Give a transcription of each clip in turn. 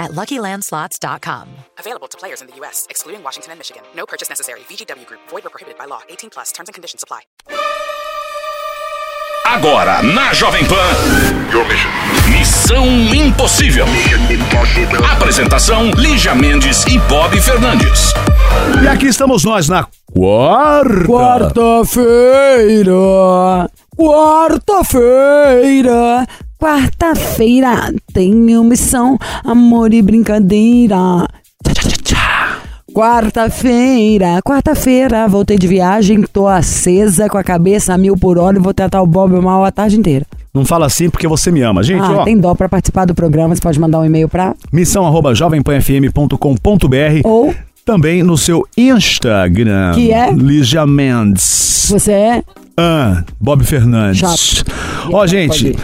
at LuckyLandSlots.com. Available to players in the U.S., excluding Washington and Michigan. No purchase necessary. VGW Group. Void or prohibited by law. 18 plus. Terms and conditions apply. Agora, na Jovem Pan. Missão Impossível. Apresentação: Lígia Mendes e Bob Fernandes. E aqui estamos nós na quarta. Quarta-feira, quarta-feira, quarta-feira, tenho missão, amor e brincadeira. Quarta-feira, quarta-feira, voltei de viagem, tô acesa com a cabeça a mil por hora e vou tratar o Bob mal a tarde inteira. Não fala assim porque você me ama. Gente, Ah, ó, tem dó pra participar do programa, você pode mandar um e-mail pra missão arroba jovempanfm.com.br ou também no seu Instagram. Que é? Lígia Mendes. você é Ah, Bob Fernandes. Chato. Ó, gente,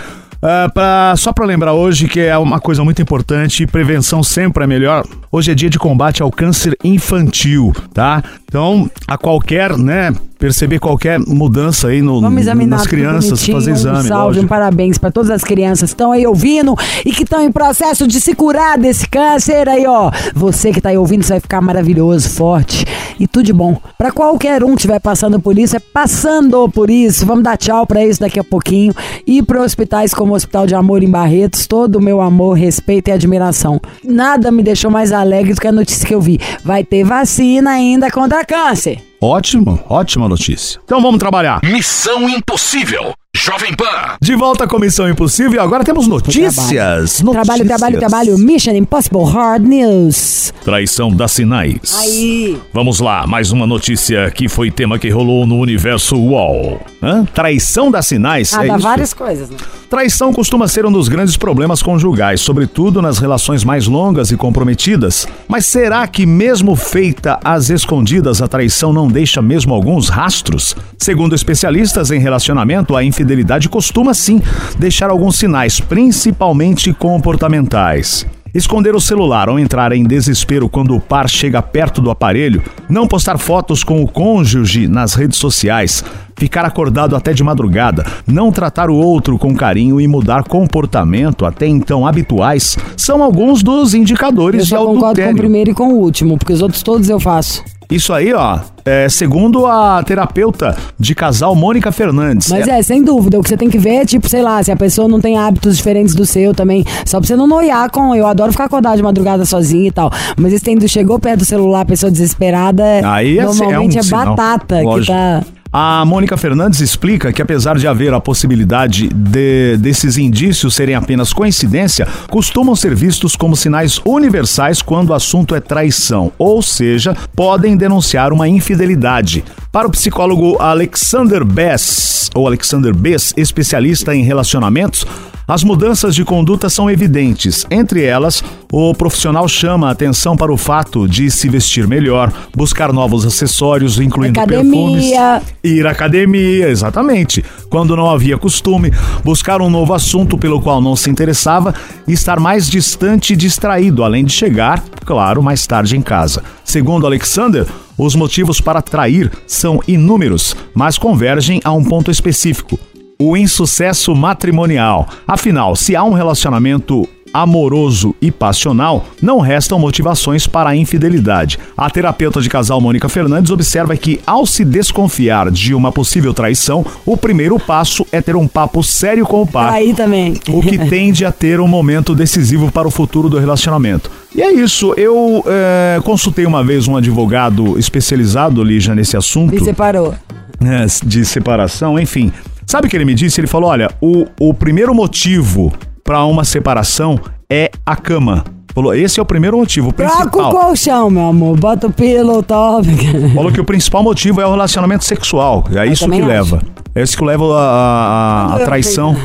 ah, pra- só pra lembrar hoje que é uma coisa muito importante, prevenção sempre é melhor. Hoje é dia de combate ao câncer infantil, tá? Então, a qualquer, né, perceber qualquer mudança aí no, Vamos examinar nas crianças, fazer exame. Um salve, um lógico. parabéns para todas as crianças que estão aí ouvindo e que estão em processo de se curar desse câncer aí, ó. Você que tá aí ouvindo, você vai ficar maravilhoso, forte e tudo de bom. Para qualquer um que estiver passando por isso, é passando por isso. Vamos dar tchau para isso daqui a pouquinho e para hospitais como o Hospital de Amor em Barretos, todo o meu amor, respeito e admiração. Nada me deixou mais alegre do que a notícia que eu vi. Vai ter vacina ainda contra câncer. Ótimo, ótima notícia. Então vamos trabalhar. Missão Impossível. Jovem Pan. De volta à Comissão Impossível e agora temos notícias. Trabalho, Notícias. trabalho, trabalho. Mission Impossible Hard News. Traição das sinais. Aí. Vamos lá, mais uma notícia que foi tema que rolou no universo UOL. Hã? Traição das sinais? Ah, é dá isso? várias coisas, né? Traição costuma ser um dos grandes problemas conjugais, sobretudo nas relações mais longas e comprometidas. Mas será que, mesmo feita às escondidas, a traição não deixa mesmo alguns rastros? Segundo especialistas em relacionamento, a infidelidade costuma sim deixar alguns sinais, principalmente comportamentais. Esconder o celular ou entrar em desespero quando o par chega perto do aparelho, não postar fotos com o cônjuge nas redes sociais, ficar acordado até de madrugada, não tratar o outro com carinho e mudar comportamento até então habituais, são alguns dos Eu indicadores de só concordo com o adultério. primeiro e com o último, porque os outros todos eu faço. Isso aí, ó, é segundo a terapeuta de casal Mônica Fernandes. Mas é, sem dúvida, o que você tem que ver é, tipo, sei lá, se a pessoa não tem hábitos diferentes do seu também. Só pra você não noiar com. Eu adoro ficar acordado de madrugada sozinha e tal. Mas esse tem do chegou perto do celular, a pessoa desesperada. Aí é, normalmente é, é, um sinal. batata que tá. A Mônica Fernandes explica que, apesar de haver a possibilidade de- desses indícios serem apenas coincidência, costumam ser vistos como sinais universais quando o assunto é traição, ou seja, podem denunciar uma infidelidade. Para o psicólogo Alexander Bess, ou Alexander Bess, especialista em relacionamentos, as mudanças de conduta são evidentes. Entre elas, o profissional chama a atenção para o fato de se vestir melhor, buscar novos acessórios, incluindo perfumes. Academia. Ir à academia, exatamente. Quando não havia costume, buscar um novo assunto pelo qual não se interessava e estar mais distante e distraído, além de chegar, claro, mais tarde em casa. Segundo Alexander, os motivos para trair são inúmeros, mas convergem a um ponto específico: o insucesso matrimonial. Afinal, se há um relacionamento amoroso e passional, não restam motivações para a infidelidade. A terapeuta de casal Mônica Fernandes observa que, ao se desconfiar de uma possível traição, o primeiro passo é ter um papo sério com o par. Aí também. O que tende a ter um momento decisivo para o futuro do relacionamento. E é isso, eu eh, consultei uma vez um advogado especializado, Lígia, nesse assunto E separou. né, de separação, enfim. Sabe o que ele me disse? Ele falou: olha, o, o primeiro motivo para uma separação é a cama. Falou, esse é o primeiro motivo, o Troca o principal. colchão, meu amor. Bota o pillow top. Falou que o principal motivo é o relacionamento sexual. É isso que acho. leva. É isso que leva a, a- a traição.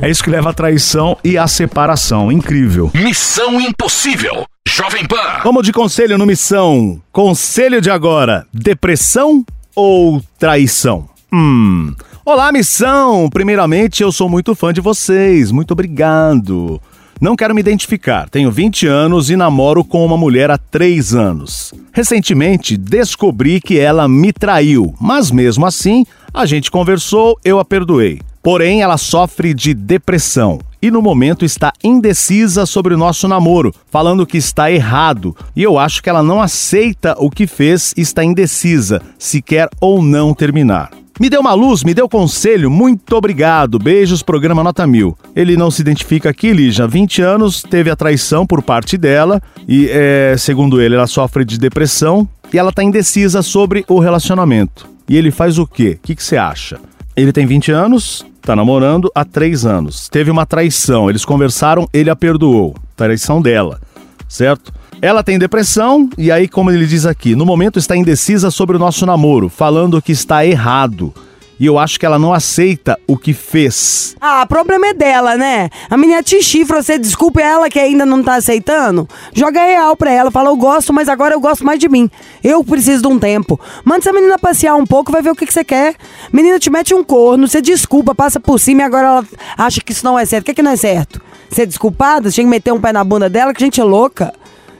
É isso que leva a traição e a separação. Incrível. Missão Impossível. Jovem Pan. Vamos de conselho no Missão. Conselho de agora: depressão ou traição? Hum. Olá, missão! Primeiramente, eu sou muito fã de vocês. Muito obrigado. Não quero me identificar. Tenho 20 anos e namoro com uma mulher há 3 anos. Recentemente, descobri que ela me traiu, mas mesmo assim, a gente conversou, eu a perdoei. Porém, ela sofre de depressão e no momento está indecisa sobre o nosso namoro, falando que está errado. E eu acho que ela não aceita o que fez e está indecisa se quer ou não terminar. Me deu uma luz, me deu conselho, muito obrigado. Beijos, programa Nota Mil. Ele não se identifica aqui, Lígia. 20 anos, teve a traição por parte dela e, é, segundo ele, ela sofre de depressão e ela está indecisa sobre o relacionamento. E ele faz o quê? O que você acha? Ele tem 20 anos, tá namorando há 3 anos. Teve uma traição, eles conversaram, ele a perdoou. Traição dela, certo? Ela tem depressão e aí, como ele diz aqui, no momento está indecisa sobre o nosso namoro, falando que está errado. E eu acho que ela não aceita o que fez. Ah, o problema é dela, né? A menina te chifra, você desculpa ela que ainda não tá aceitando? Joga real pra ela, fala, eu gosto, mas agora eu gosto mais de mim. Eu preciso de um tempo. Manda essa menina passear um pouco, vai ver o que, que você quer. Menina te mete um corno, você desculpa, passa por cima e agora ela acha que isso não é certo. O que, que não é certo? Ser desculpada? Você tinha que meter um pé na bunda dela, que gente é louca.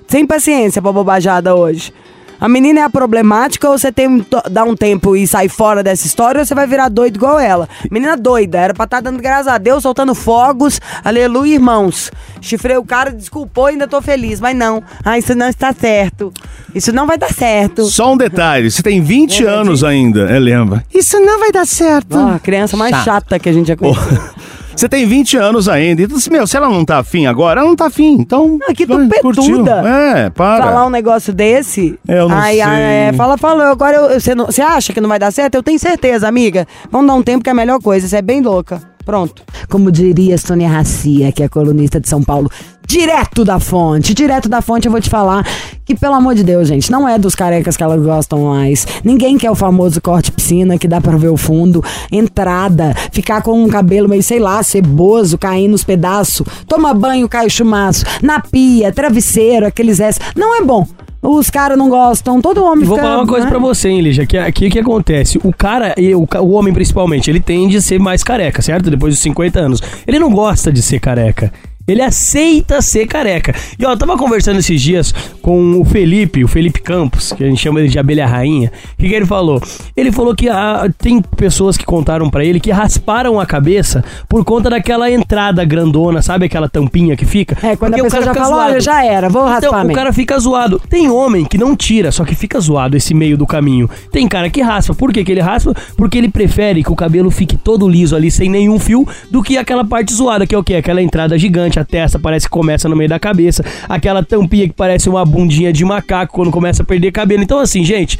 Sem paciência pra bobajada hoje. A menina é a problemática ou você tem dá um tempo e sai fora dessa história ou você vai virar doido igual ela? Menina doida, era pra estar dando graças a Deus, soltando fogos, aleluia, irmãos. Chifrei o cara, desculpou, ainda tô feliz, mas não. Ah, isso não está certo. Isso não vai dar certo. Só um detalhe, você tem 20 Lembra anos ainda, é, lembra? Isso não vai dar certo. Criança mais Chato. chata que a gente já conheceu. Você tem 20 anos ainda. Então, meu, se ela não tá afim agora, ela não tá afim. Então. Ah, que vai, tupetuda. É, para. Falar um negócio desse. É, eu não ai, ai, sei. é, fala, fala. Agora eu- você não- você acha que não vai dar certo? Eu tenho certeza, amiga. Vamos dar um tempo que é a melhor coisa. Você é bem louca. Pronto. Como diria Sônia Racia, que é colunista de São Paulo, direto da fonte. Direto da fonte eu vou te falar que, pelo amor de Deus, gente, não é dos carecas que elas gostam mais. Ninguém quer o famoso corte piscina que dá pra ver o fundo. Entrada, ficar com um cabelo meio, sei lá, ceboso, caindo nos pedaços. Toma banho, cai o chumaço. Na pia, travesseiro, aqueles S. Não é bom. Os caras não gostam, todo homem vou fica, falar uma coisa né? pra você, hein, Lígia, que aqui o que acontece? O cara, e o, o homem principalmente, ele tende a ser mais careca, certo? Depois dos 50 anos. Ele não gosta de ser careca. Ele aceita ser careca. E ó, eu tava conversando esses dias com o Felipe, o Felipe Campos, que a gente chama ele de abelha rainha. O que, que ele falou? Ele falou que ah, tem pessoas que contaram pra ele que rasparam a cabeça por conta daquela entrada grandona, sabe aquela tampinha que fica? É, quando Porque a o pessoa já fala, olha, já era, vou raspar Então, o mesmo. cara fica zoado. Tem homem que não tira, só que fica zoado esse meio do caminho. Tem cara que raspa. Por que, que ele raspa? Porque ele prefere que o cabelo fique todo liso ali, sem nenhum fio, do que aquela parte zoada, que é o quê? Aquela entrada gigante, a testa parece que começa no meio da cabeça, aquela tampinha que parece uma bundinha de macaco quando começa a perder cabelo. Então, assim, gente.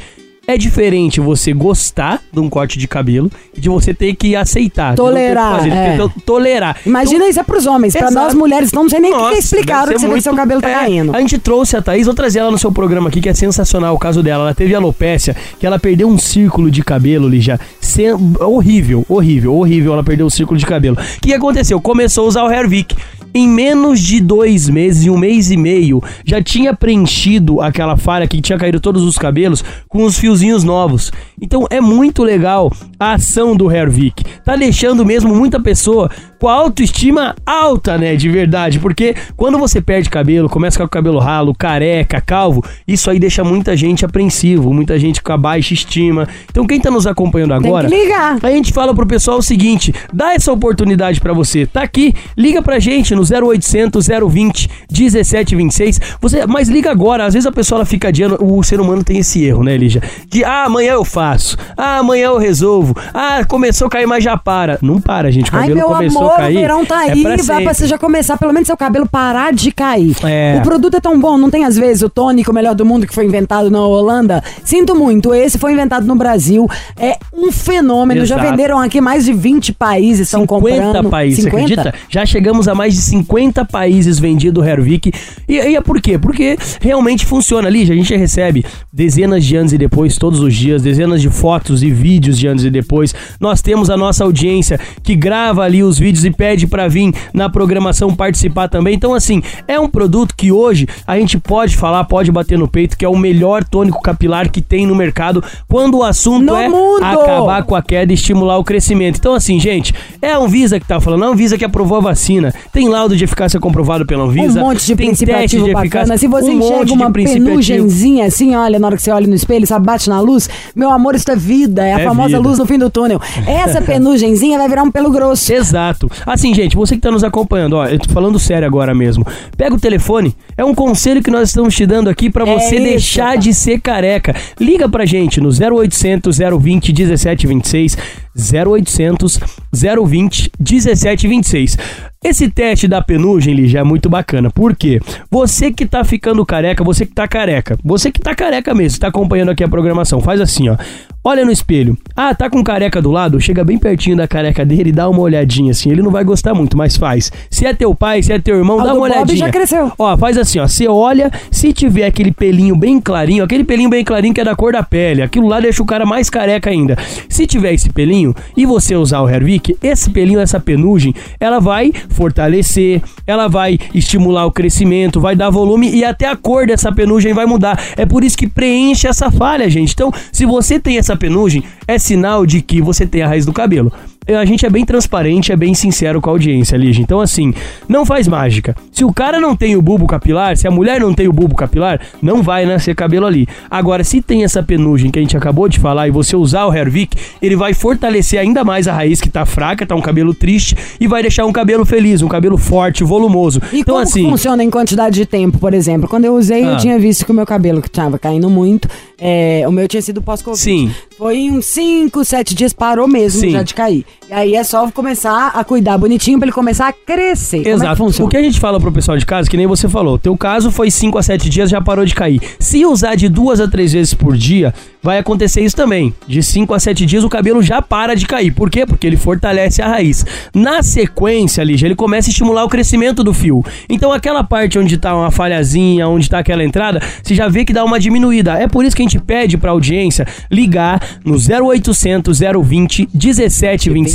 É diferente você gostar de um corte de cabelo e de você ter que aceitar. Tolerar, fazer, é. tolerar. Imagina isso é pros homens. Pra Exato. nós mulheres, não sei nem o que que ser você vê que seu muito- cabelo tá é, caindo. A gente trouxe a Thaís, vou trazer ela no seu programa aqui, que é sensacional o caso dela. Ela teve alopécia, que ela perdeu um círculo de cabelo já. Sem- horrível, horrível, horrível. Ela perdeu o círculo de cabelo. O que aconteceu? Começou a usar o Hervik. Em menos de dois meses, em um mês e meio, já tinha preenchido aquela falha que tinha caído todos os cabelos com os fiozinhos novos. Então é muito legal a ação do Hervik. Tá deixando mesmo muita pessoa com a autoestima alta, né? De verdade. Porque quando você perde cabelo, começa a ficar com o cabelo ralo, careca, calvo, isso aí deixa muita gente apreensivo, muita gente com a baixa estima. Então quem tá nos acompanhando agora. que ligar. A gente fala pro pessoal o seguinte: dá essa oportunidade pra você. Tá aqui, liga pra gente no 0800 020 1726. Você, mas liga agora. Às vezes a pessoa ela fica adiando. O ser humano tem esse erro, né, Lígia? De ah, amanhã eu faço. Ah, amanhã eu resolvo. Ah, começou a cair, mas já para. Não para, gente. O Ai, cabelo meu começou amor, cair. o verão tá é aí, pra vai pra você já começar, pelo menos seu cabelo parar de cair. É. O produto é tão bom, não tem às vezes o tônico melhor do mundo que foi inventado na Holanda? Sinto muito, esse foi inventado no Brasil, é um fenômeno, já Exato. venderam aqui mais de 20 países, estão 50 comprando. países, você acredita? Já chegamos a mais de 50 países vendido o Hervik. E, e é por quê? Porque realmente funciona ali. A gente recebe dezenas de anos e depois, todos os dias, dezenas de fotos e vídeos de anos e depois. Nós temos a nossa audiência que grava ali os vídeos vídeos e pede pra vir na programação participar também. Então, assim, é um produto que hoje a gente pode falar, pode bater no peito, que é o melhor tônico capilar que tem no mercado quando o assunto No é mundo! acabar com a queda e estimular o crescimento. Então, assim, gente, é a Anvisa que tá falando, a Anvisa que aprovou a vacina. Tem laudo de eficácia comprovado pela Anvisa. Um monte de tem princípio teste de bacana. eficácia, Se você um enxerga uma penugenzinha assim, olha, na hora que você olha no espelho, sabe, bate na luz, meu amor, isso é vida. É a É famosa vida. luz no fim do túnel. Essa penugenzinha vai virar um pelo grosso. Exato. Assim, gente, você que tá nos acompanhando, ó, eu tô falando sério agora mesmo. Pega o telefone, é um conselho que nós estamos te dando aqui pra É você isso, deixar tá. de ser careca. Liga pra gente no 0800 020 1726, 0800 020 1726. Esse teste da penugem, Lígia, é muito bacana. Por quê? Você que tá ficando careca, você que tá careca, você que tá careca mesmo, tá acompanhando aqui a programação, faz assim, ó. Olha no espelho. Ah, tá com careca do lado? Chega bem pertinho da careca dele e dá uma olhadinha assim. Ele não vai gostar muito, mas faz. Se é teu pai, se é teu irmão, Ah, dá uma Bob olhadinha. já cresceu. Ó, faz assim, ó. Você olha, se tiver aquele pelinho bem clarinho, aquele pelinho bem clarinho que é da cor da pele, aquilo lá deixa o cara mais careca ainda. Se tiver esse pelinho e você usar o Hervik, esse pelinho, essa penugem, ela vai fortalecer, ela vai estimular o crescimento, vai dar volume e até a cor dessa penugem vai mudar. É por isso que preenche essa falha, gente. Então, se você tem essa penugem, é sinal de que você tem a raiz do cabelo. A gente é bem transparente, é bem sincero com a audiência, Lígia. Então, assim, não faz mágica. Se o cara não tem o bulbo capilar, se a mulher não tem o bulbo capilar, não vai nascer cabelo ali. Agora, se tem essa penugem que a gente acabou de falar e você usar o Hervik, ele vai fortalecer ainda mais a raiz que tá fraca, tá um cabelo triste, e vai deixar um cabelo feliz, um cabelo forte, volumoso. E então, como assim. funciona em quantidade de tempo, por exemplo? Quando eu usei, Ah. eu tinha visto que o meu cabelo, que tava caindo muito, é, o meu tinha sido pós-Covid. Sim. Foi uns 5, 7 dias, parou mesmo Sim. já de cair. E aí é só começar a cuidar bonitinho pra ele começar a crescer. Como é que Exato. funciona? o que a gente fala pro pessoal de casa, que nem você falou, teu caso foi 5 a 7 dias, já parou de cair. Se usar de duas a três vezes por dia, vai acontecer isso também. De 5 a 7 dias o cabelo já para de cair. Por quê? Porque ele fortalece a raiz. Na sequência, Lígia, ele começa a estimular o crescimento do fio. Então aquela parte onde tá uma falhazinha, onde tá aquela entrada, você já vê que dá uma diminuída. É por isso que a gente pede pra audiência ligar no 0800 020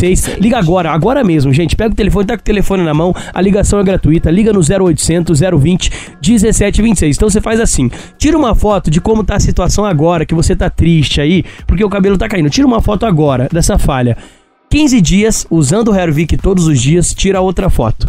1726. Liga agora, agora mesmo, gente. Pega o telefone, tá com o telefone na mão, a ligação é gratuita. Liga no 0800 020 1726. Então você faz assim: tira uma foto de como tá a situação agora, que você tá triste aí, porque o cabelo tá caindo. Tira uma foto agora dessa falha. 15 dias, usando o Hervik todos os dias, tira outra foto.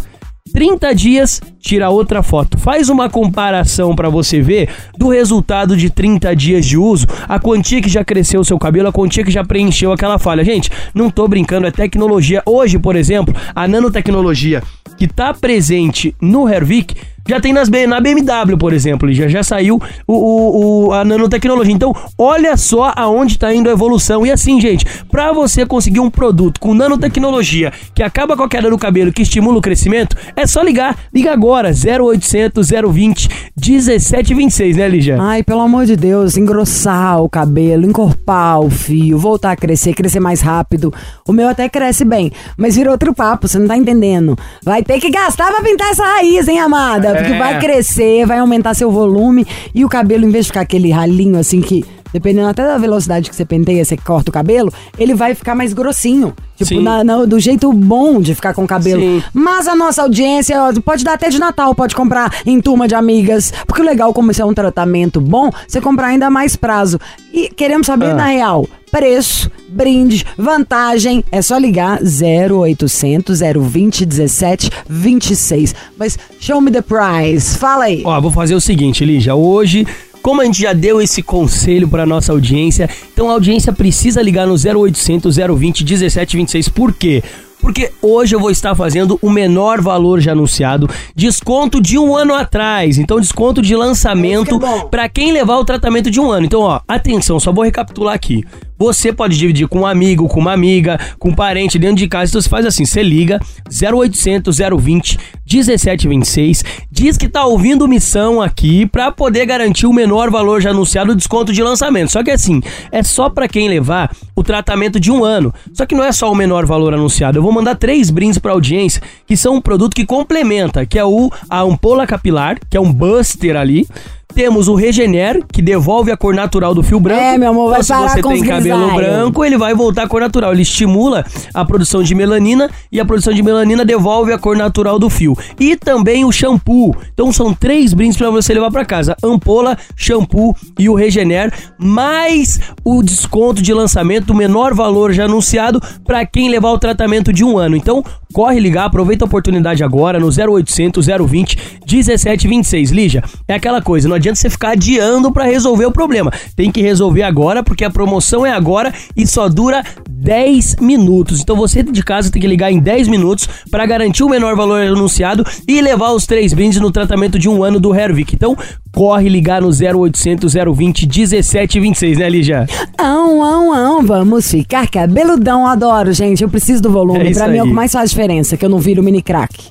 30 dias, tira outra foto. Faz uma comparação pra você ver do resultado de 30 dias de uso, a quantia que já cresceu o seu cabelo, a quantia que já preencheu aquela falha. Gente, não tô brincando, é tecnologia. Hoje, por exemplo, a nanotecnologia que tá presente no Hervik já tem nas, na BMW, por exemplo, já, já saiu o, o- o- a nanotecnologia. Então, olha só aonde está indo a evolução. E assim, gente, para você conseguir um produto com nanotecnologia que acaba com a queda do cabelo, que estimula o crescimento, é só ligar. Liga agora, 0800 020 1726, né, Lígia? Ai, pelo amor de Deus, engrossar o cabelo, encorpar o fio, voltar a crescer, crescer mais rápido. O meu até cresce bem, mas vira outro papo, você não tá entendendo. Vai ter que gastar pra pintar essa raiz, hein, amada? Porque É. vai crescer, vai aumentar seu volume e o cabelo, em vez de ficar aquele ralinho assim que. Dependendo até da velocidade que você penteia, você corta o cabelo, ele vai ficar mais grossinho. Tipo, na- na- do jeito bom de ficar com o cabelo. Sim. Mas a nossa audiência ó, pode dar até de Natal, pode comprar em turma de amigas. Porque o legal, como isso é um tratamento bom, você comprar ainda mais prazo. E queremos saber, Ah. na real, preço, brinde, vantagem. É só ligar 0800 020 17 26. Mas show me the price. Fala aí. Ó, vou fazer o seguinte, Lígia. Hoje, como a gente já deu esse conselho para nossa audiência, então a audiência precisa ligar no 0800 020 1726. Por quê? Porque hoje eu vou estar fazendo o menor valor já anunciado, desconto de um ano atrás. Então, desconto de lançamento é bom. para quem levar o tratamento de um ano. Então, ó, atenção, só vou recapitular aqui. Você pode dividir com um amigo, com uma amiga, com um parente dentro de casa. Então você faz assim, você liga 0800 020 1726, diz que tá ouvindo missão aqui pra poder garantir o menor valor já anunciado, desconto de lançamento. Só que assim, é só pra quem levar o tratamento de um ano. Só que não é só o menor valor anunciado. Eu vou mandar três brindes pra audiência, que são um produto que complementa, que é o a ampola capilar, que é um buster ali. Temos o Regener, que devolve a cor natural do fio branco. É, meu amor, vai então, parar se você com tem cabelo grisalhos. branco, ele vai voltar à cor natural. Ele estimula a produção de melanina e a produção de melanina devolve a cor natural do fio. E também o shampoo. Então são três brindes para você levar para casa: ampola, shampoo e o Regener, mais o desconto de lançamento, o menor valor já anunciado para quem levar o tratamento de um ano. Então corre ligar, aproveita a oportunidade agora no 0800 020 1726. Lígia, é aquela coisa, não adianta você ficar adiando para resolver o problema. Tem que resolver agora porque a promoção é agora e só dura 10 minutos. Então você de casa tem que ligar em 10 minutos para garantir o menor valor anunciado e levar os três brindes no tratamento de um ano do Hervik. Então corre ligar no 0800 020 1726, né, Lígia? Ão, ão, ão, vamos ficar cabeludão. Adoro, gente. Eu preciso do É volume. isso pra mim é o que mais faz diferença, que eu não viro mini crack.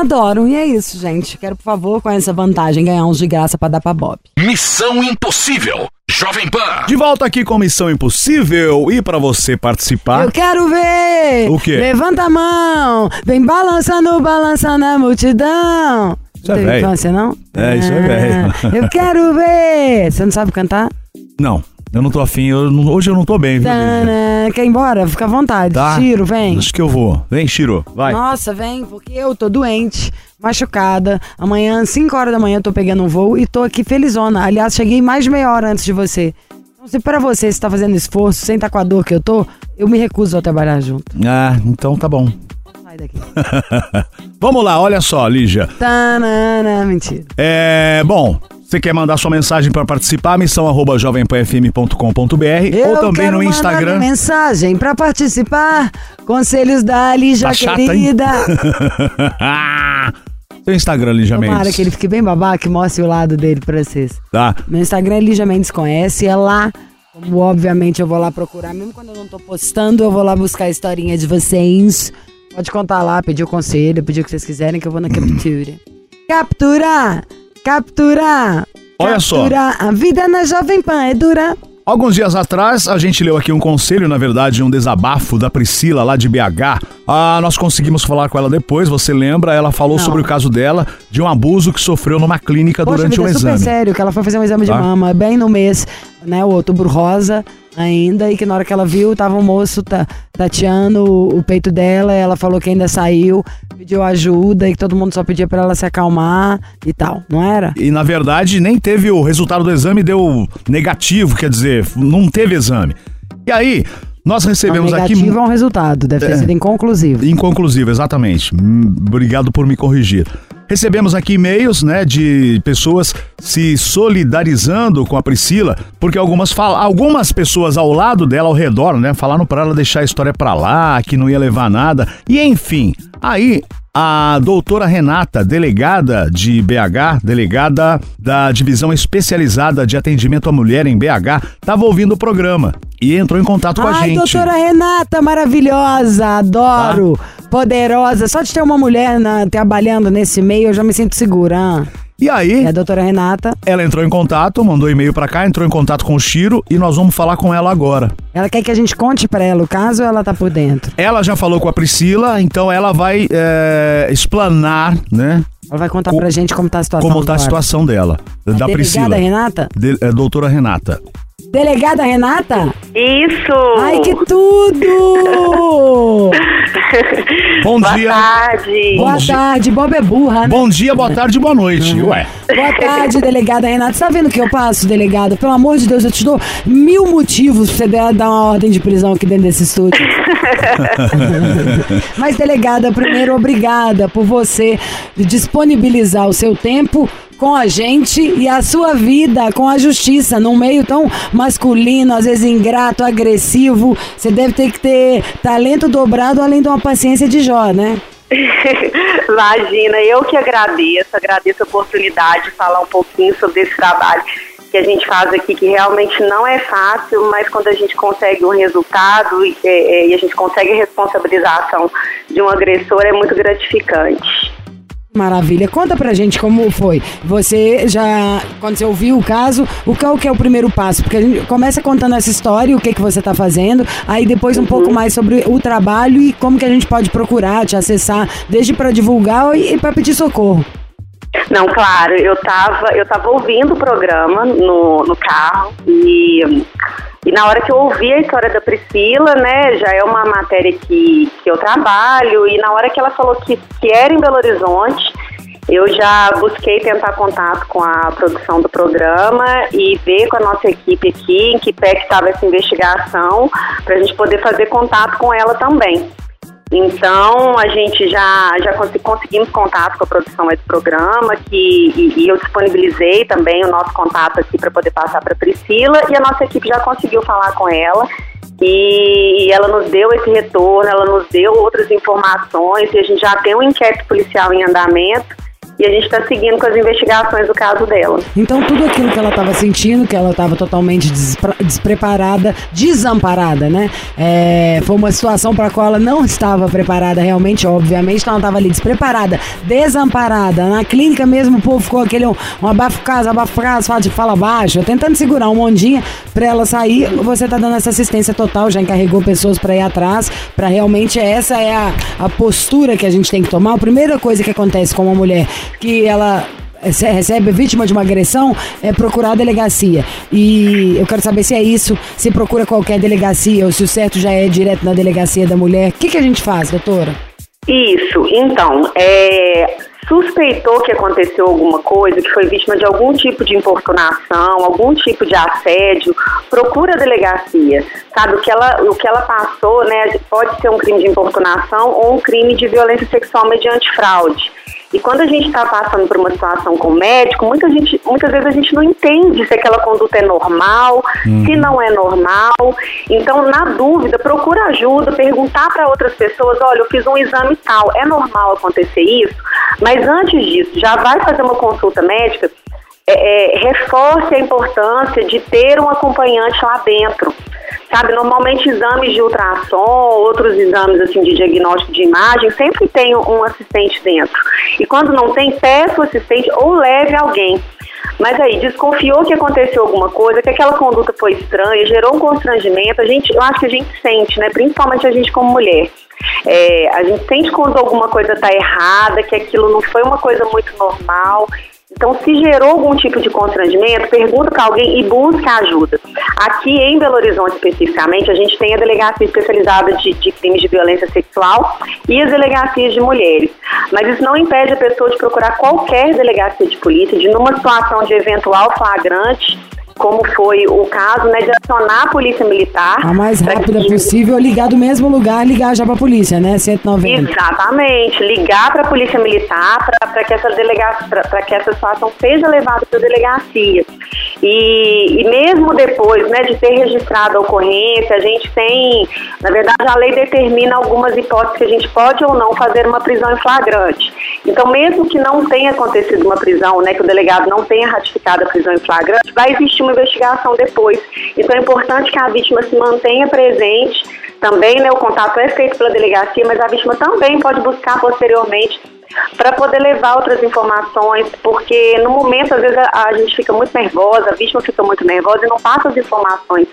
Adoro. E é isso, gente. Quero, por favor, com essa vantagem, ganhar uns de graça pra dar pra Bob. Missão Impossível. Jovem Pan. De volta aqui com Missão Impossível e pra você participar. Eu quero ver! O quê? Levanta a mão! Vem balançando, balançando a multidão! Isso é Teve velho. infância, não? É, isso é velho. Ah, Eu quero ver! Você não sabe cantar? Não, eu não tô afim. eu não- hoje eu não tô bem, viu? Tana, quer ir embora? Fica à vontade. Tá. Tiro, vem. Acho que eu vou. Vem, Shiro, vai. Nossa, vem, porque eu tô doente, machucada. Amanhã, 5 horas da manhã, eu tô pegando um voo e tô aqui felizona. Aliás, cheguei mais de meia hora antes de você. Então, se pra você você tá fazendo esforço, sem estar com a dor que eu tô, eu me recuso a trabalhar junto. Ah, então tá bom. Sai daqui. Vamos lá, olha só, Lígia. Tanana, mentira. É, bom, você quer mandar sua mensagem para participar? Missão arroba jovempanfm.com.br ou também no Instagram. mensagem pra participar. Conselhos da Lígia Tá chata, querida. Seu Instagram, Lígia Tomara Mendes. que ele fique bem babaca e mostre o lado dele pra vocês. Tá. Meu Instagram é Lígia Mendes Conhece, é lá. Como obviamente eu vou lá procurar, mesmo quando eu não tô postando, eu vou lá buscar a historinha de vocês. Pode contar lá, pedir o conselho, pedir o que vocês quiserem, que eu vou na captura. Capturar! Capturar! Olha só. Capturar! A vida na Jovem Pan é dura. Alguns dias atrás, a gente leu aqui um conselho, na verdade, um desabafo da Priscila, lá de BH. Ah, nós conseguimos falar com ela depois, você lembra? Ela falou Não. sobre o caso dela, de um abuso que sofreu numa clínica Poxa, durante vida, um é super exame. sério, que ela foi fazer um exame Tá. de mama bem no mês, né, o outubro rosa ainda, e que na hora que ela viu, tava um moço ta, tateando o, o peito dela, ela falou que ainda saiu, pediu ajuda e que todo mundo só pedia pra ela se acalmar e tal, não era? E na verdade, nem teve o resultado do exame, deu negativo, quer dizer, não teve exame. E aí, nós recebemos Não, aqui. negativo é um resultado, deve ter É. sido inconclusivo. Inconclusivo, exatamente. Hum, Obrigado por me corrigir. Recebemos aqui e-mails, né, de pessoas se solidarizando com a Priscila, porque algumas fala, algumas pessoas ao lado dela, ao redor, né, falaram para ela deixar a história pra lá, que não ia levar nada. E enfim, aí a doutora Renata, delegada de BH, delegada da divisão especializada de atendimento à mulher em BH, estava ouvindo o programa e entrou em contato com a Ai, gente. doutora Renata, maravilhosa, adoro, poderosa. Só de ter uma mulher na- trabalhando nesse meio, eu já me sinto segura. E aí, É a doutora Renata, Ela entrou em contato, mandou e-mail pra cá, entrou em contato com o Chiro e nós vamos falar com ela agora. ela quer que a gente conte pra ela o caso ou ela tá por dentro? Ela já falou com a Priscila, então ela vai é, explanar, né, Ela vai contar Co- pra gente como tá a situação. como tá a agora. situação dela, da Delegada Priscila. Renata? De- é, doutora Renata. Delegada Renata? Isso! Ai, que tudo! Bom Boa dia. tarde! Boa dia. tarde, Bob é burra, né? Bom dia, boa tarde, boa noite. Ué. Boa tarde, delegada Renata. Você tá vendo o que eu passo, delegada? Pelo amor de Deus, eu te dou mil motivos pra você dar dar uma ordem de prisão aqui dentro desse estúdio. Mas, delegada, primeiro, obrigada por você disponibilizar o seu tempo com a gente e a sua vida com a justiça, num meio tão masculino, às vezes ingrato, agressivo. Você deve ter que ter talento dobrado, além de uma paciência de Jó, né? Imagina, eu que agradeço, agradeço a oportunidade de falar um pouquinho sobre esse trabalho que a gente faz aqui, que realmente não é fácil, mas quando a gente consegue um resultado e, é, é, e a gente consegue a responsabilização de um agressor, é muito gratificante. Maravilha. Conta pra gente como foi. Você já, quando você ouviu o caso, o qual que é o primeiro passo? Porque a gente começa contando essa história, o que que você tá fazendo, aí depois um pouco mais sobre o trabalho e como que a gente pode procurar, te acessar, desde pra divulgar e pra pedir socorro. Não, claro, eu estava eu tava ouvindo o programa no, no carro e, e na hora que eu ouvi a história da Priscila, né, já é uma matéria que, que eu trabalho, e na hora que ela falou que, que era em Belo Horizonte, eu já busquei tentar contato com a produção do programa e ver com a nossa equipe aqui em que pé que estava essa investigação, para a gente poder fazer contato com ela também. Então, a gente já, já conseguimos contato com a produção do programa que, e, e eu disponibilizei também o nosso contato aqui para poder passar para Priscila e a nossa equipe já conseguiu falar com ela e, e ela nos deu esse retorno, ela nos deu outras informações e a gente já tem um inquérito policial em andamento e a gente está seguindo com as investigações do caso dela. Então tudo aquilo que ela estava sentindo, que ela estava totalmente despreparada, desamparada, né? É, foi uma situação para a qual ela não estava preparada realmente, obviamente, então ela estava ali despreparada, desamparada. Na clínica mesmo o povo ficou aquele um, um abafo casa, abafo casa, fala fala baixo, tentando segurar um mondinha para ela sair. Você tá dando essa assistência total, já encarregou pessoas para ir atrás, para realmente essa é a, a postura que a gente tem que tomar. A primeira coisa que acontece com uma mulher que ela recebe vítima de uma agressão é procurar a delegacia. E eu quero saber se é isso, se procura qualquer delegacia ou se o certo já é direto na delegacia da mulher. O que, que a gente faz, doutora? Isso, então, é, suspeitou que aconteceu alguma coisa, que foi vítima de algum tipo de importunação, algum tipo de assédio, procura a delegacia. Sabe, o que ela, o que ela passou, né, pode ser um crime de importunação ou um crime de violência sexual mediante fraude. E quando a gente está passando por uma situação com o médico, muita gente, muitas vezes a gente não entende se aquela conduta é normal, uhum. se não é normal. Então, na dúvida, procura ajuda, perguntar para outras pessoas: olha, eu fiz um exame tal, é normal acontecer isso? Mas antes disso, já vai fazer uma consulta médica, é, é, reforce a importância de ter um acompanhante lá dentro. Sabe, normalmente exames de ultrassom, outros exames assim de diagnóstico de imagem, sempre tem um assistente dentro. E quando não tem, peça o assistente ou leve alguém. Mas aí, desconfiou que aconteceu alguma coisa, que aquela conduta foi estranha, gerou um constrangimento, a gente, eu acho que a gente sente, né? Principalmente a gente como mulher. É, a gente sente quando alguma coisa está errada, que aquilo não foi uma coisa muito normal. Então, se gerou algum tipo de constrangimento, pergunta para alguém e busca ajuda. Aqui em Belo Horizonte, especificamente, a gente tem a delegacia especializada de, de crimes de violência sexual e as delegacias de mulheres. Mas isso não impede a pessoa de procurar qualquer delegacia de polícia, de numa situação de eventual flagrante, como foi o caso, né, de acionar a polícia militar. A mais rápida que... possível, ligar do mesmo lugar, ligar já para a polícia, né, 190. Exatamente, ligar para a polícia militar para que essa delegacia, para que essa situação seja levada para a delegacia. E, e mesmo depois, né, de ter registrado a ocorrência, a gente tem, na verdade, a lei determina algumas hipóteses que a gente pode ou não fazer uma prisão em flagrante. Então, mesmo que não tenha acontecido uma prisão, né, que o delegado não tenha ratificado a prisão em flagrante, vai existir uma investigação depois. Então é importante que a vítima se mantenha presente. Também, né, o contato é feito pela delegacia, mas a vítima também pode buscar posteriormente para poder levar outras informações, porque no momento, às vezes, a, gente fica muito nervosa, a vítima fica muito nervosa e não passa as informações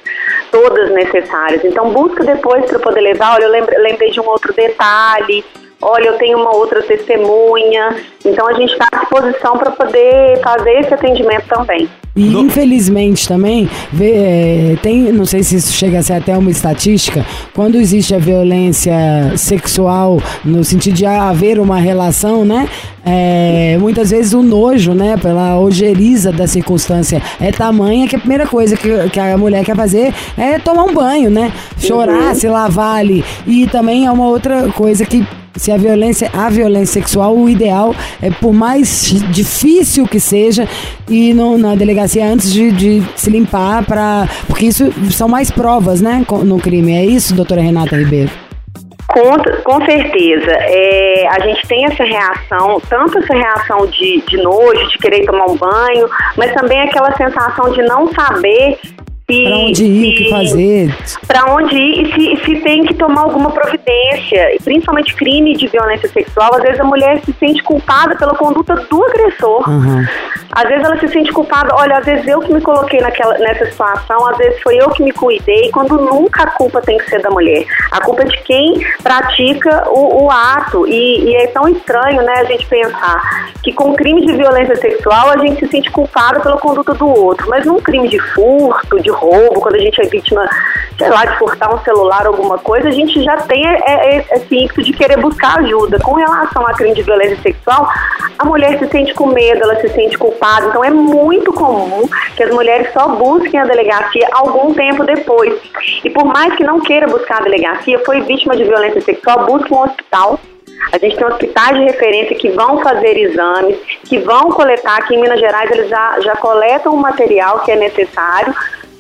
todas necessárias. Então, busca depois para poder levar. Olha, eu lembrei de um outro detalhe, olha, eu tenho uma outra testemunha. Então a gente está à disposição para poder fazer esse atendimento também. E no... infelizmente também, vê, é, tem, não sei se isso chega a ser até uma estatística, quando existe a violência sexual, no sentido de haver uma relação, né? É, muitas vezes o nojo, né, pela ojeriza da circunstância é tamanha que a primeira coisa que, que a mulher quer fazer é tomar um banho, né? Chorar, uhum. se lavar ali. E também é uma outra coisa que se a violência, a violência sexual, o ideal é por mais difícil que seja, ir no, na delegacia antes de, de se limpar para porque isso são mais provas, né, no crime. É isso, doutora Renata Ribeiro? Com, com certeza. É, a gente tem essa reação, tanto essa reação de, de nojo, de querer tomar um banho, mas também aquela sensação de não saber Pra onde ir, o que fazer. Pra onde ir e se, se tem que tomar alguma providência. E principalmente crime de violência sexual, às vezes a mulher se sente culpada pela conduta do agressor. Aham. Às vezes ela se sente culpada, olha, às vezes eu que me coloquei naquela, nessa situação, às vezes foi eu que me cuidei, quando nunca a culpa tem que ser da mulher. A culpa é de quem pratica o, o ato. E, e é tão estranho, né, a gente pensar que com crime de violência sexual a gente se sente culpado pela conduta do outro. Mas num crime de furto, de roubo, quando a gente é vítima, sei lá, de furtar um celular, alguma coisa, a gente já tem é, é, esse ímpeto de querer buscar ajuda. Com relação a crime de violência sexual, a mulher se sente com medo, ela se sente culpada. Então é muito comum que as mulheres só busquem a delegacia algum tempo depois. E por mais que não queira buscar a delegacia, foi vítima de violência sexual, busque um hospital. A gente tem hospitais de referência que vão fazer exames, que vão coletar. Aqui em Minas Gerais eles já, já coletam o material que é necessário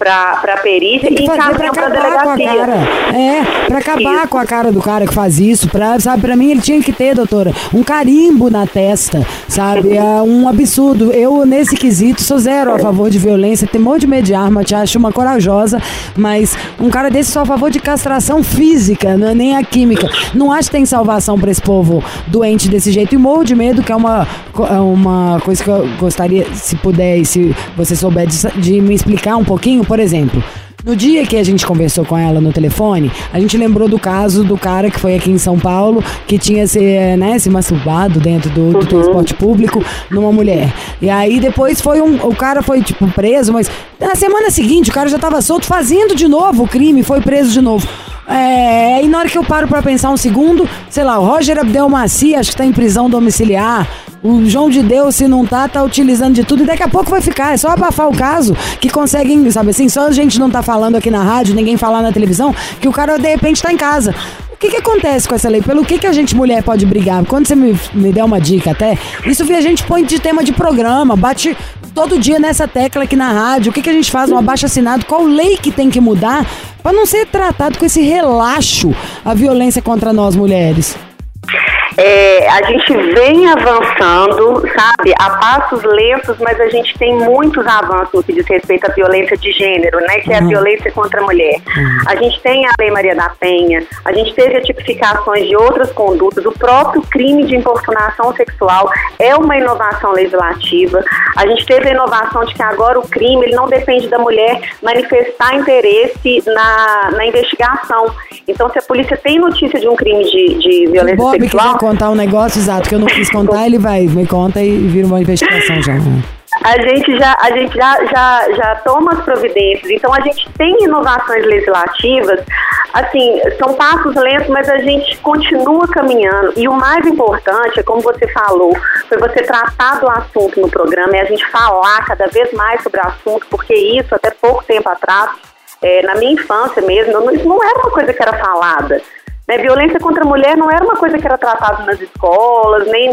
para a perícia e pra encaminham para a acabar com a delegacia. cara. É, pra acabar Isso. com a cara do cara que faz isso. Pra, sabe, pra mim ele tinha que ter, doutora, um carimbo na testa, sabe? É um absurdo. Eu, nesse quesito, sou zero a favor de violência. Tem monte de medo de arma, te acho uma corajosa, mas um cara desse só a favor de castração física, não é nem a química. Não acho que tem salvação pra esse povo doente desse jeito. E morro de medo, que é uma, é uma coisa que eu gostaria, se puder e se você souber, de, de me explicar um pouquinho, por exemplo. No dia que a gente conversou com ela no telefone, a gente lembrou do caso do cara que foi aqui em São Paulo, que tinha se, eh, né, se masturbado dentro do, do transporte público numa mulher. E aí depois foi um. O cara foi, tipo, preso, mas na semana seguinte o cara já tava solto fazendo de novo o crime, foi preso de novo. É, e na hora que eu paro pra pensar um segundo, sei lá, o Roger Abdelmaci, acho que tá em prisão domiciliar. O João de Deus, se não tá, tá utilizando de tudo e daqui a pouco vai ficar. É só abafar o caso que conseguem, sabe assim, só a gente não tá falando aqui na rádio, ninguém falar na televisão, que o cara de repente tá em casa. O que que acontece com essa lei? Pelo que que a gente mulher pode brigar? Quando você me, me der uma dica até, isso a gente põe de tema de programa, bate todo dia nessa tecla aqui na rádio. O que que a gente faz? Um abaixo assinado? Qual lei que tem que mudar para não ser tratado com esse relaxo a violência contra nós mulheres? É, a gente vem avançando, sabe, a passos lentos, mas a gente tem muitos avanços no que diz respeito à violência de gênero, né, que é a violência contra a mulher. A gente tem a Lei Maria da Penha, a gente teve a tipificações de outras condutas, o próprio crime de importunação sexual é uma inovação legislativa. A gente teve a inovação de que agora o crime ele não depende da mulher manifestar interesse na, na investigação. Então, se a polícia tem notícia de um crime de, de violência Bob sexual, contar um negócio exato que eu não quis contar, ele vai, me conta e vira uma investigação já. a gente já a gente já, já, já toma as providências. Então a gente tem inovações legislativas, assim, são passos lentos, mas a gente continua caminhando. E o mais importante, é como você falou, foi você tratar do assunto no programa e a gente falar cada vez mais sobre o assunto, porque isso até pouco tempo atrás, é, na minha infância mesmo, não- não era uma coisa que era falada. Né, violência contra a mulher não era uma coisa que era tratada nas escolas, nem,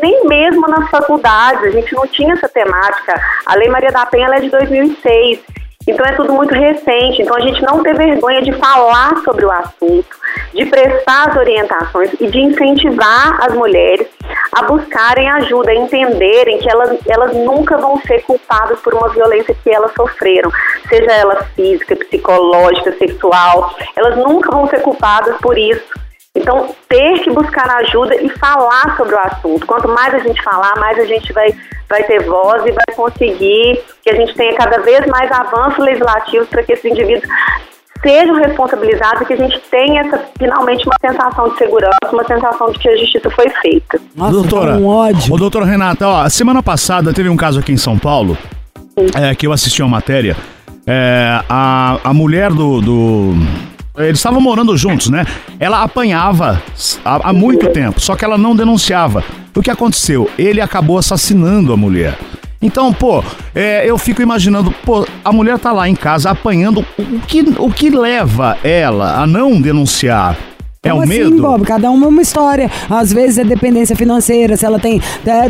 nem mesmo nas faculdades. A gente não tinha essa temática. A Lei Maria da Penha é de 2006. Então é tudo muito recente. Então a gente não ter vergonha de falar sobre o assunto, de prestar as orientações e de incentivar as mulheres a buscarem ajuda, a entenderem que elas, elas nunca vão ser culpadas por uma violência que elas sofreram, seja ela física, psicológica, sexual. Elas nunca vão ser culpadas por isso. Então, ter que buscar ajuda e falar sobre o assunto. Quanto mais a gente falar, mais a gente vai, vai ter voz e vai conseguir que a gente tenha cada vez mais avanços legislativos para que esses indivíduos sejam responsabilizados e que a gente tenha essa, finalmente uma sensação de segurança, uma sensação de que a justiça foi feita. Nossa, doutora, um ódio. Ô, doutora Renata, ó, semana passada teve um caso aqui em São Paulo, é, que eu assisti uma matéria. É, a, a mulher do. do- eles estavam morando juntos, né? Ela apanhava há, há muito tempo, só que ela não denunciava. O que aconteceu? Ele acabou assassinando a mulher. Então, pô, é, eu fico imaginando, pô, a mulher tá lá em casa apanhando. O que, o que leva ela a não denunciar? É Como o assim, medo? Bob? Cada uma é uma história. Às vezes é dependência financeira, se ela tem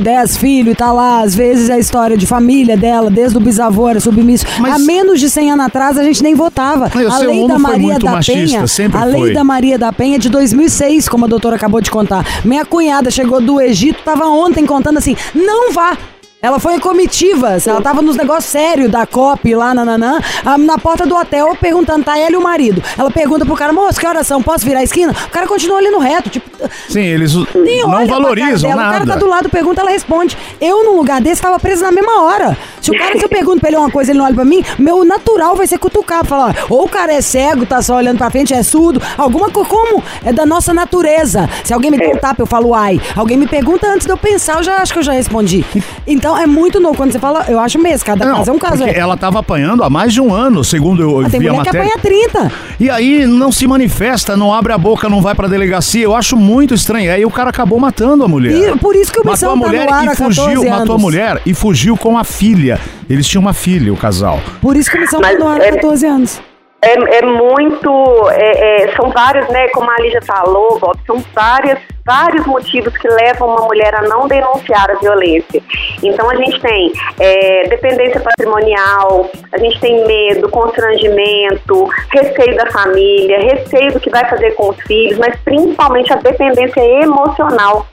10 filhos e tá lá. Às vezes é a história de família dela, desde o bisavô era submisso. Mas- Há menos de 100 anos atrás a gente nem votava. Mas a lei da Maria da machista, Penha, sempre a lei foi. da Maria da Penha é de 2006, como a doutora acabou de contar. Minha cunhada chegou do Egito, tava ontem contando assim: "Não vá Ela foi em comitivas, ela tava nos negócios sérios da COP lá, nananã, ah, na porta do hotel, perguntando, tá ela e o marido. Ela pergunta pro cara, moço, que horas são? Posso virar a esquina? O cara continua ali no reto, tipo... Sim, eles nem não valorizam dela. O cara nada. tá do lado, pergunta, ela responde. Eu, num lugar desse, tava preso na mesma hora. Se o cara que eu pergunto pra ele uma coisa, ele não olha pra mim, meu natural vai ser cutucar, falar, ou o cara é cego, tá só olhando pra frente, é surdo, alguma coisa, como? É da nossa natureza. Se alguém me dá um tapa, eu falo ai. Alguém me pergunta antes de eu pensar, eu já acho que eu já respondi. Então, é muito novo. Quando você fala, eu acho mesmo, cada Não, caso é um caso. é. ela tava apanhando há mais de um ano, segundo eu Ah, tem vi a mulher que matéria. apanha 30. E aí não se manifesta, não abre a boca, não vai pra delegacia. Eu acho muito estranho. Aí o cara acabou matando a mulher. E por isso que o matou a tá mulher no ar e há 14 fugiu, matou a mulher e fugiu com a filha. Eles tinham uma filha, o casal. Por isso que o Missão tá no ar há é- 14 anos. É, é muito. é- é, são vários, né? Como a Lígia falou, Bob, são várias, vários motivos que levam uma mulher a não denunciar a violência. Então a gente tem é, dependência patrimonial, a gente tem medo, constrangimento, receio da família, receio do que vai fazer com os filhos, mas principalmente a dependência emocional.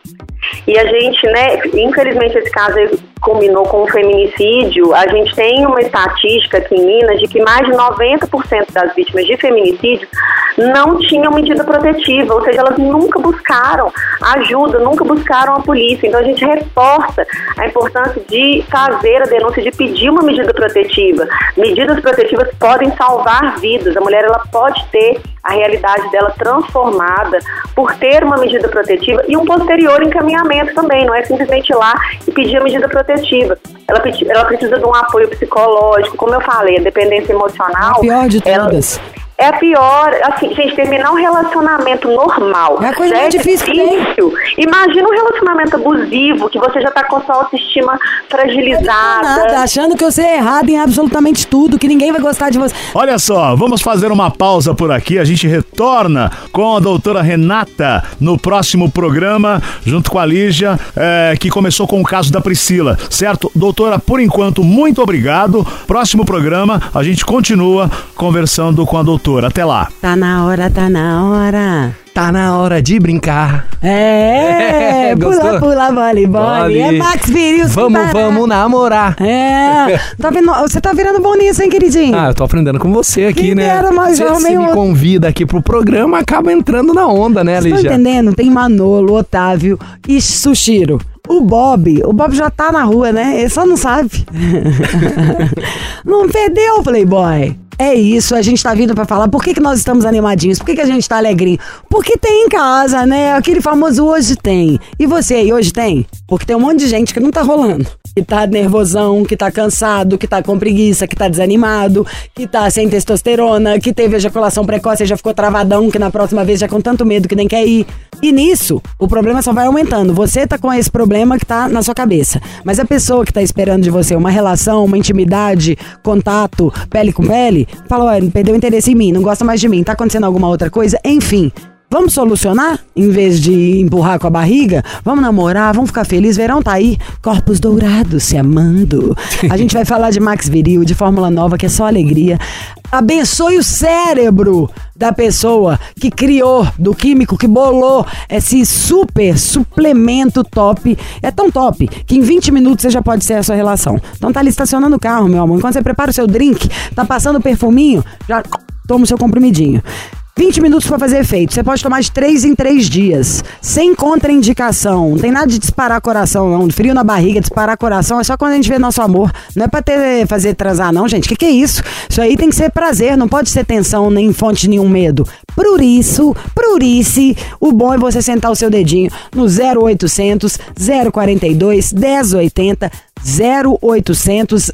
E a gente, né, infelizmente esse caso aí culminou com um feminicídio. A gente tem uma estatística aqui em Minas de que mais de 90% das vítimas de feminicídio não tinham medida protetiva, ou seja, elas nunca buscaram ajuda, nunca buscaram a polícia. Então a gente reforça a importância de fazer a denúncia, de pedir uma medida protetiva. Medidas protetivas podem salvar vidas. A mulher ela pode ter a realidade dela transformada por ter uma medida protetiva e um posterior encaminhamento também, não é simplesmente ir lá e pedir a medida protetiva. Ela, ela precisa de um apoio psicológico, como eu falei, a dependência emocional. A pior de ela- todas. É a pior, assim, gente, terminar um relacionamento normal. É a coisa mais difícil tem. difícil. Imagina um relacionamento abusivo, que você já tá com sua autoestima fragilizada. Nada, achando que você é errado em absolutamente tudo, que ninguém vai gostar de você. Olha só, vamos fazer uma pausa por aqui. A gente retorna com a doutora Renata no próximo programa, junto com a Lígia, eh, que começou com o caso da Priscila, certo? Doutora, por enquanto, muito obrigado. Próximo programa, a gente continua conversando com a doutora. Até lá. Tá na hora, tá na hora. Tá na hora de brincar. É, pula, Gostou? pula, voleibol. Vole. É Max Viril. Vamos, Pará. vamos namorar. É, tá vendo? Você tá virando bom nisso, hein, queridinho? Ah, eu tô aprendendo com você aqui, Quem né? dera, mas você arrumei me convida aqui pro programa, acaba entrando na onda, né, estão Lígia? entendendo? Tem Manolo, Otávio e Sushiro. O Bob, o Bob já tá na rua, né? Ele só não sabe. não perdeu, Playboy. É isso, a gente tá vindo pra falar por que, que nós estamos animadinhos, por que, que a gente tá alegrinho? Porque tem em casa, né? Aquele famoso hoje tem. E você aí, hoje tem? Porque tem um monte de gente que não tá rolando. Que tá nervosão, que tá cansado, que tá com preguiça, que tá desanimado, que tá sem testosterona, que teve ejaculação precoce e já ficou travadão, que na próxima vez já com tanto medo que nem quer ir. E nisso, o problema só vai aumentando. Você tá com esse problema que tá na sua cabeça. Mas a pessoa que tá esperando de você uma relação, uma intimidade, contato, pele com pele, fala, olha, perdeu interesse em mim, não gosta mais de mim, tá acontecendo alguma outra coisa? Enfim. Vamos solucionar? Em vez de empurrar com a barriga? Vamos namorar, vamos ficar felizes. Verão tá aí, corpos dourados se amando. A gente vai falar de Max Viril, de Fórmula Nova, que é só alegria. Abençoe o cérebro da pessoa que criou, do químico que bolou esse super suplemento top. É tão top que em 20 minutos você já pode ser a sua relação. Então tá ali estacionando o carro, meu amor. Enquanto você prepara o seu drink, tá passando o perfuminho, já toma o seu comprimidinho. 20 minutos para fazer efeito. Você pode tomar de 3 em 3 dias. Sem contraindicação. Não tem nada de disparar coração, não. Frio na barriga, disparar coração. É só quando a gente vê nosso amor. Não é pra ter, fazer transar, não, gente. O que, que é isso? Isso aí tem que ser prazer. Não pode ser tensão nem fonte nenhum medo. Por isso, por isso, o bom é você sentar o seu dedinho no 0800 042 1080 0800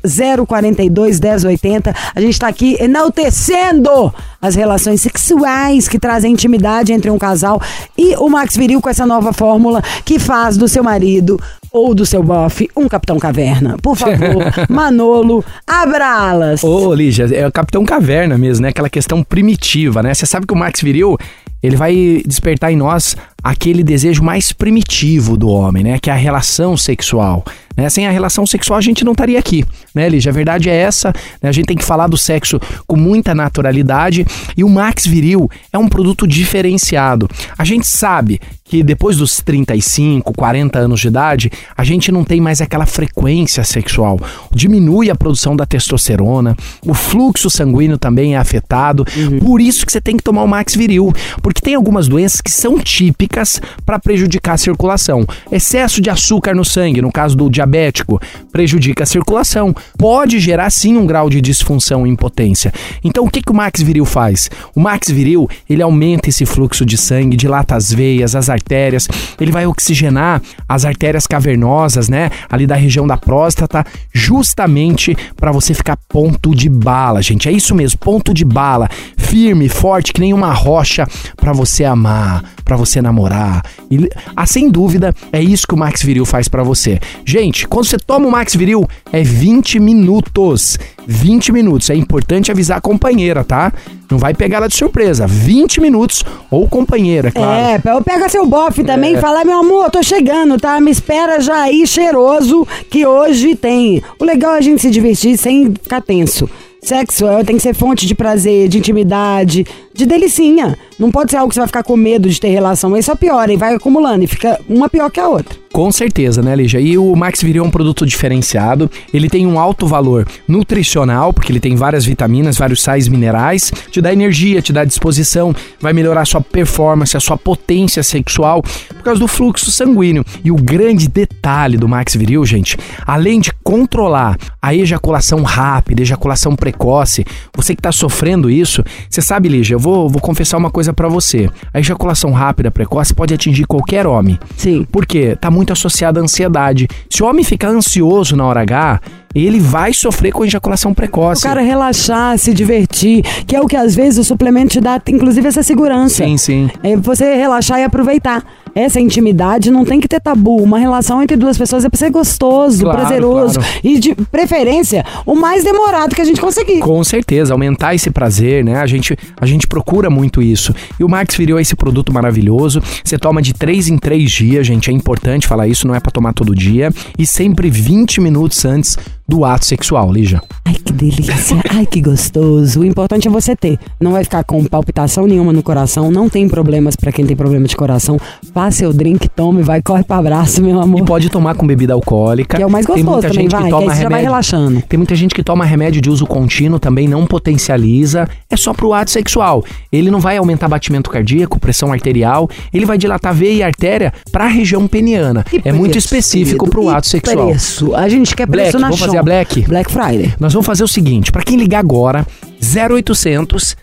042 1080. A gente tá aqui enaltecendo as relações sexuais que trazem intimidade entre um casal e o Max Viril com essa nova fórmula que faz do seu marido ou do seu bofe um Capitão Caverna. Por favor, Manolo, abra alas. Ô, Lígia, é o Capitão Caverna mesmo, né? Aquela questão primitiva, né? Você sabe que o Max Viril, ele vai despertar em nós aquele desejo mais primitivo do homem, né? Que é a relação sexual. Né? Sem a relação sexual a gente não estaria aqui, né, Lígia? A verdade é essa, né? a gente tem que falar do sexo com muita naturalidade e o Max Viril é um produto diferenciado. A gente sabe que depois dos 35, 40 anos de idade, a gente não tem mais aquela frequência sexual. Diminui a produção da testosterona, o fluxo sanguíneo também é afetado. Por isso que você tem que tomar o Max Viril, porque tem algumas doenças que são típicas para prejudicar a circulação. Excesso de açúcar no sangue, no caso do diabético, prejudica a circulação. Pode gerar sim um grau de disfunção e impotência. Então o que, que o Max Viril faz? O Max Viril, ele aumenta esse fluxo de sangue, dilata as veias, as artérias, ele vai oxigenar as artérias cavernosas, né, ali da região da próstata, justamente para você ficar ponto de bala, gente. É isso mesmo, ponto de bala, firme, forte, que nem uma rocha para você amar, para você namorar. E, ah, sem dúvida, é isso que o Max Viril faz para você. Gente, quando você toma o Max Viril, é 20 minutos. 20 minutos. É importante avisar a companheira, tá? Não vai pegar ela de surpresa. 20 minutos ou companheira, é claro. É, eu pega seu bofe também É. e fala, meu amor, tô chegando, tá? Me espera já aí, cheiroso, que hoje tem. O legal é a gente se divertir sem ficar tenso. Sexo é, tem que ser fonte de prazer, de intimidade, de delicinha. Não pode ser algo que você vai ficar com medo de ter relação. Aí só piora e vai acumulando e fica uma pior que a outra. Com certeza, né, Lígia? E o Max Viril é um produto diferenciado. Ele tem um alto valor nutricional, porque ele tem várias vitaminas, vários sais minerais. Te dá energia, te dá disposição, vai melhorar a sua performance, a sua potência sexual, por causa do fluxo sanguíneo. E o grande detalhe do Max Viril, gente, além de controlar a ejaculação rápida, ejaculação precoce, você que tá sofrendo isso, você sabe, Lígia, eu vou, vou confessar uma coisa pra você. A ejaculação rápida precoce pode atingir qualquer homem. Sim. Porque tá muito associado à ansiedade. Se o homem ficar ansioso na hora H, ele vai sofrer com ejaculação O precoce. cara relaxar, se divertir, que é o que às vezes o suplemento te dá, inclusive essa segurança. Sim, sim. É você relaxar e aproveitar. Essa intimidade não tem que ter tabu. Uma relação entre duas pessoas é pra ser gostoso, Claro, prazeroso. claro. E de preferência, o mais demorado que a gente conseguir. Com certeza, aumentar esse prazer, né? A gente, a gente procura muito isso. E o Max Viril é esse produto maravilhoso. Você toma de 3 em 3 dias, gente. É importante falar isso, não é pra tomar todo dia. E sempre 20 minutos antes do ato sexual, Lígia. Ai, que delícia. Ai, que gostoso. O importante é você ter. Não vai ficar com palpitação nenhuma no coração. Não tem problemas pra quem tem problema de coração. Faz seu drink, tome, vai, corre pra abraço, meu amor. E pode tomar com bebida alcoólica. Que é o mais Tem gostoso muita também, gente vai, que que toma aí você já vai remédio. relaxando. Tem muita gente que toma remédio de uso contínuo, também não potencializa. É só pro ato sexual. Ele não vai aumentar batimento cardíaco, pressão arterial. Ele vai dilatar veia e artéria pra região peniana. Que é muito preço, específico querido, pro que ato sexual. Preço. A gente quer Black, preço na vamos fazer a Black? Black Friday. Nós vamos fazer o seguinte, pra quem ligar agora, 0800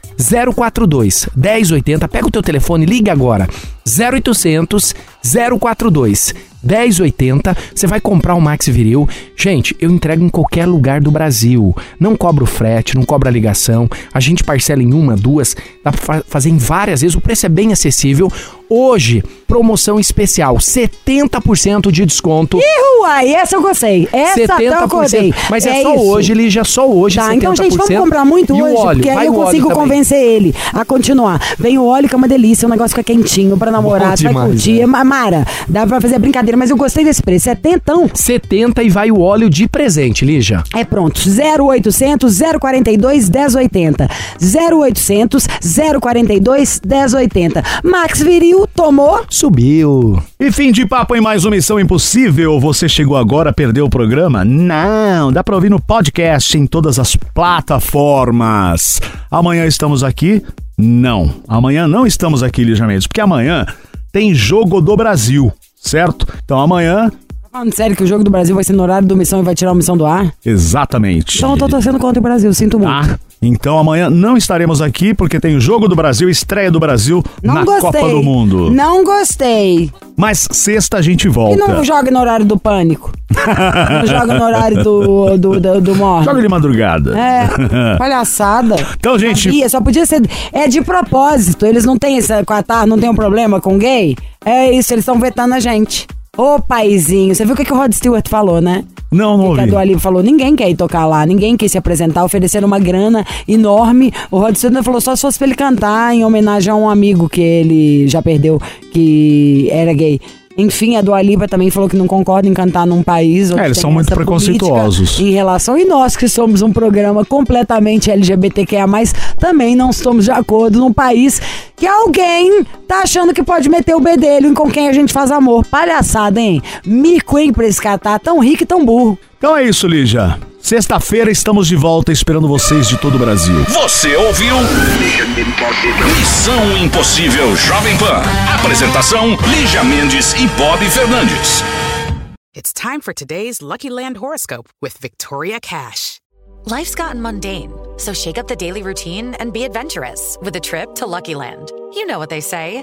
042 1080, pega o teu telefone, liga agora. 0800 042 1080, você vai comprar um Max Viril. Gente, eu entrego em qualquer lugar do Brasil. Não cobro frete, não cobra ligação. A gente parcela em uma, duas, dá pra fa- fazer em várias vezes. O preço é bem acessível. Hoje, promoção especial, 70% de desconto. Uai, essa eu gostei. Essa eu acordei. Mas é, só isso. hoje, Lígia, só hoje. Tá, 70%. então, gente, vamos comprar muito hoje, óleo, porque aí eu consigo convencer ele a continuar. Vem o óleo, que é uma delícia, o negócio fica quentinho pra namorar, vai curtir. Ma- Mara, dá pra fazer brincadeira, mas eu gostei desse preço. É tentão. 70 e vai o óleo de presente, Lígia. É pronto, 0800 042 1080. 0800 042 1080. Max Viril tomou. Subiu. E fim de papo em mais uma Missão Impossível. Você chegou agora, perdeu o programa? Não, dá pra ouvir no podcast em todas as plataformas. Amanhã estamos aqui? Não, amanhã não estamos aqui, Lígia porque amanhã tem Jogo do Brasil, certo? Então amanhã, falando sério que o jogo do Brasil vai ser no horário do Missão e vai tirar a Missão do ar? exatamente. Então eu tô torcendo contra o Brasil, sinto muito. Ah, então amanhã não estaremos aqui porque tem Jogo do Brasil, estreia do Brasil Não na gostei. Copa do Mundo. Não gostei. Mas sexta a gente E volta. não joga no horário do pânico. não joga no horário do, do, do, do morre. Joga de madrugada. É, palhaçada. Então, gente- Sabia, só podia ser. É de propósito. Eles não têm esse Qatar, não tem um problema com gay? É isso, eles estão vetando a gente. Ô, paizinho, você viu o que, que o Rod Stewart falou, né? Não, não a ouvi. Lipa falou, ninguém quer ir tocar lá, ninguém quis se apresentar, ofereceram uma grana enorme. O Rod Stewart falou só se fosse pra ele cantar em homenagem a um amigo que ele já perdeu, que era gay. Enfim, a Dua Lipa também falou que não concorda em cantar num país É, eles são muito preconceituosos. Em relação, e nós que somos um programa completamente LGBTQIA+, também não estamos de acordo num país que alguém tá achando que pode meter o bedelho em com quem a gente faz amor. Palhaçada, hein? Mico, hein, pra esse cara tá tão rico e tão burro. Então é isso, Lígia. Sexta-feira estamos de volta esperando vocês de todo o Brasil. Você ouviu? Missão Impossível Jovem Pan. Apresentação: Lígia Mendes e Bob Fernandes. It's time for today's Lucky Land horoscope with Victoria Cash. Life's gotten mundane, so shake up the daily routine and be adventurous with a trip to Lucky Land. You know what they say